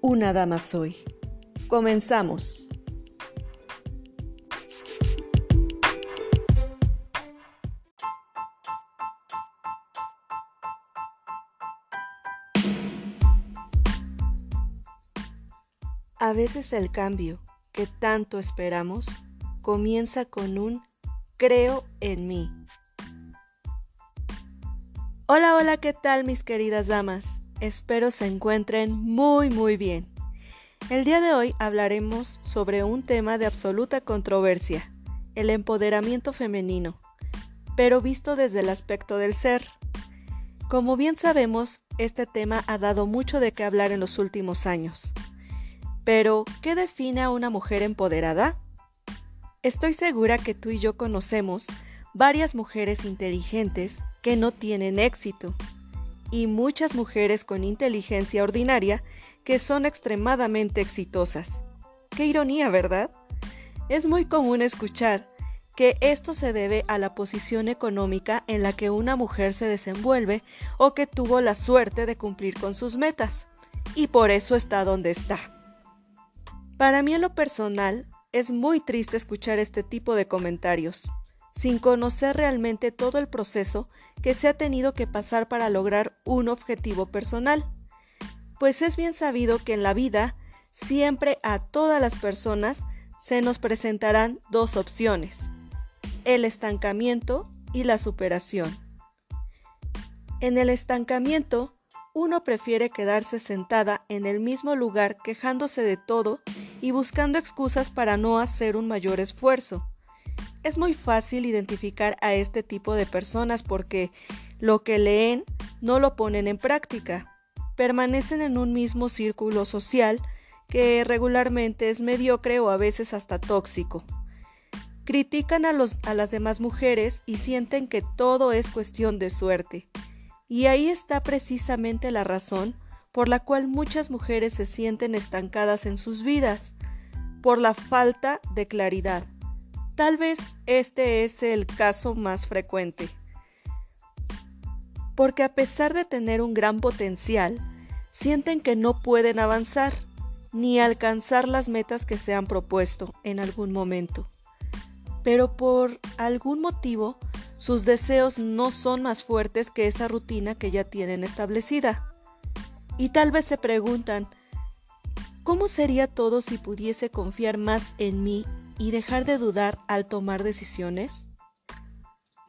Una Dama Soy. Comenzamos. A veces el cambio que tanto esperamos comienza con un creo en mí. Hola, hola, ¿qué tal mis queridas damas? Espero se encuentren muy, muy bien. El día de hoy hablaremos sobre un tema de absoluta controversia, el empoderamiento femenino, pero visto desde el aspecto del ser. Como bien sabemos, este tema ha dado mucho de qué hablar en los últimos años. Pero, ¿qué define a una mujer empoderada? Estoy segura que tú y yo conocemos varias mujeres inteligentes que no tienen éxito y muchas mujeres con inteligencia ordinaria que son extremadamente exitosas. Qué ironía, ¿verdad? Es muy común escuchar que esto se debe a la posición económica en la que una mujer se desenvuelve o que tuvo la suerte de cumplir con sus metas, y por eso está donde está. Para mí en lo personal, es muy triste escuchar este tipo de comentarios, sin conocer realmente todo el proceso que se ha tenido que pasar para lograr un objetivo personal. Pues es bien sabido que en la vida siempre a todas las personas se nos presentarán dos opciones, el estancamiento y la superación. En el estancamiento, uno prefiere quedarse sentada en el mismo lugar quejándose de todo y buscando excusas para no hacer un mayor esfuerzo. Es muy fácil identificar a este tipo de personas porque lo que leen no lo ponen en práctica. Permanecen en un mismo círculo social que regularmente es mediocre o a veces hasta tóxico. Critican a, a las demás mujeres y sienten que todo es cuestión de suerte. Y ahí está precisamente la razón por la cual muchas mujeres se sienten estancadas en sus vidas, por la falta de claridad. Tal vez este es el caso más frecuente. Porque a pesar de tener un gran potencial, sienten que no pueden avanzar ni alcanzar las metas que se han propuesto en algún momento. Pero por algún motivo sus deseos no son más fuertes que esa rutina que ya tienen establecida. Y tal vez se preguntan, ¿cómo sería todo si pudiese confiar más en mí y dejar de dudar al tomar decisiones?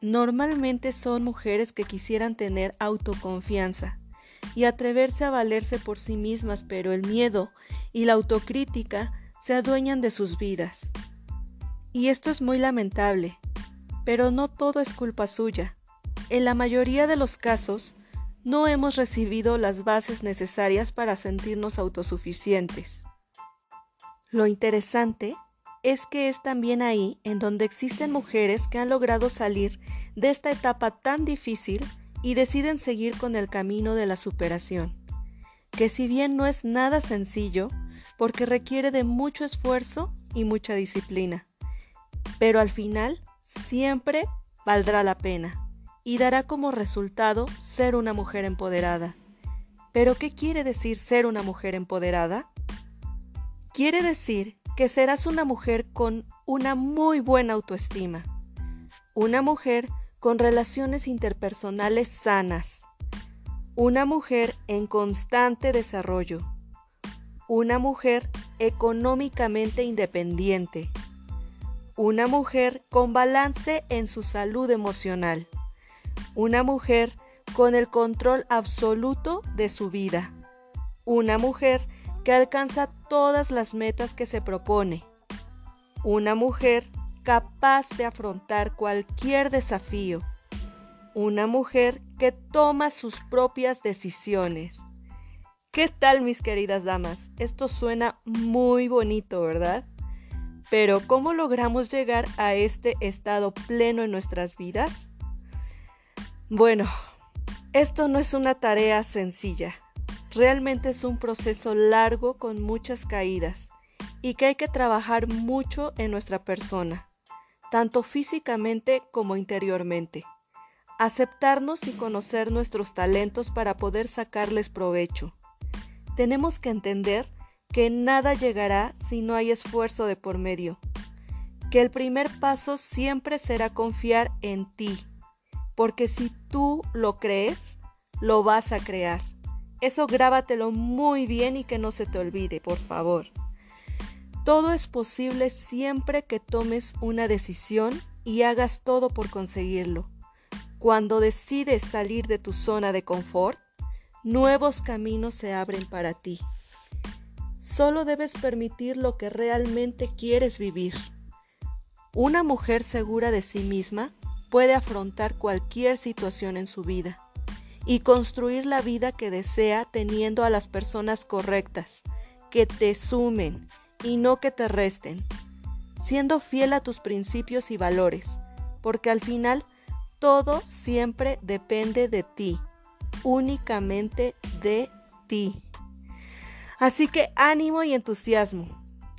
Normalmente son mujeres que quisieran tener autoconfianza y atreverse a valerse por sí mismas, pero el miedo y la autocrítica se adueñan de sus vidas. Y esto es muy lamentable, pero no todo es culpa suya. En la mayoría de los casos, no hemos recibido las bases necesarias para sentirnos autosuficientes. Lo interesante es que es también ahí en donde existen mujeres que han logrado salir de esta etapa tan difícil y deciden seguir con el camino de la superación, que si bien no es nada sencillo, porque requiere de mucho esfuerzo y mucha disciplina, pero al final siempre valdrá la pena y dará como resultado ser una mujer empoderada. ¿Pero qué quiere decir ser una mujer empoderada? Quiere decir que serás una mujer con una muy buena autoestima, una mujer con relaciones interpersonales sanas, una mujer en constante desarrollo, una mujer económicamente independiente, una mujer con balance en su salud emocional, una mujer con el control absoluto de su vida, una mujer que alcanza todas las metas que se propone, una mujer capaz de afrontar cualquier desafío, una mujer que toma sus propias decisiones, ¿Qué tal mis queridas damas? Esto suena muy bonito, ¿verdad? Pero ¿cómo logramos llegar a este estado pleno en nuestras vidas? Bueno, esto no es una tarea sencilla. Realmente es un proceso largo con muchas caídas y que hay que trabajar mucho en nuestra persona, tanto físicamente como interiormente. Aceptarnos y conocer nuestros talentos para poder sacarles provecho. Tenemos que entender que nada llegará si no hay esfuerzo de por medio, que el primer paso siempre será confiar en ti, porque si tú lo crees, lo vas a crear. Eso grábatelo muy bien y que no se te olvide, por favor. Todo es posible siempre que tomes una decisión y hagas todo por conseguirlo. Cuando decides salir de tu zona de confort, nuevos caminos se abren para ti. Solo debes permitir lo que realmente quieres vivir. Una mujer segura de sí misma puede afrontar cualquier situación en su vida y construir la vida que desea teniendo a las personas correctas, que te sumen y no que te resten, siendo fiel a tus principios y valores, porque al final todo siempre depende de ti, únicamente de ti. Así que ánimo y entusiasmo,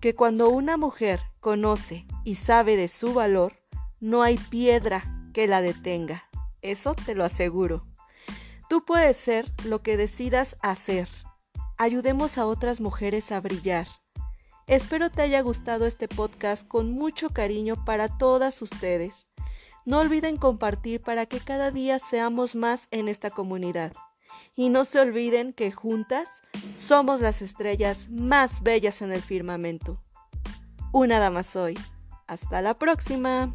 que cuando una mujer conoce y sabe de su valor, no hay piedra que la detenga. Eso te lo aseguro. Tú puedes ser lo que decidas hacer. Ayudemos a otras mujeres a brillar. Espero te haya gustado este podcast con mucho cariño para todas ustedes. No olviden compartir para que cada día seamos más en esta comunidad. Y no se olviden que juntas somos las estrellas más bellas en el firmamento. Una dama soy. Hasta la próxima.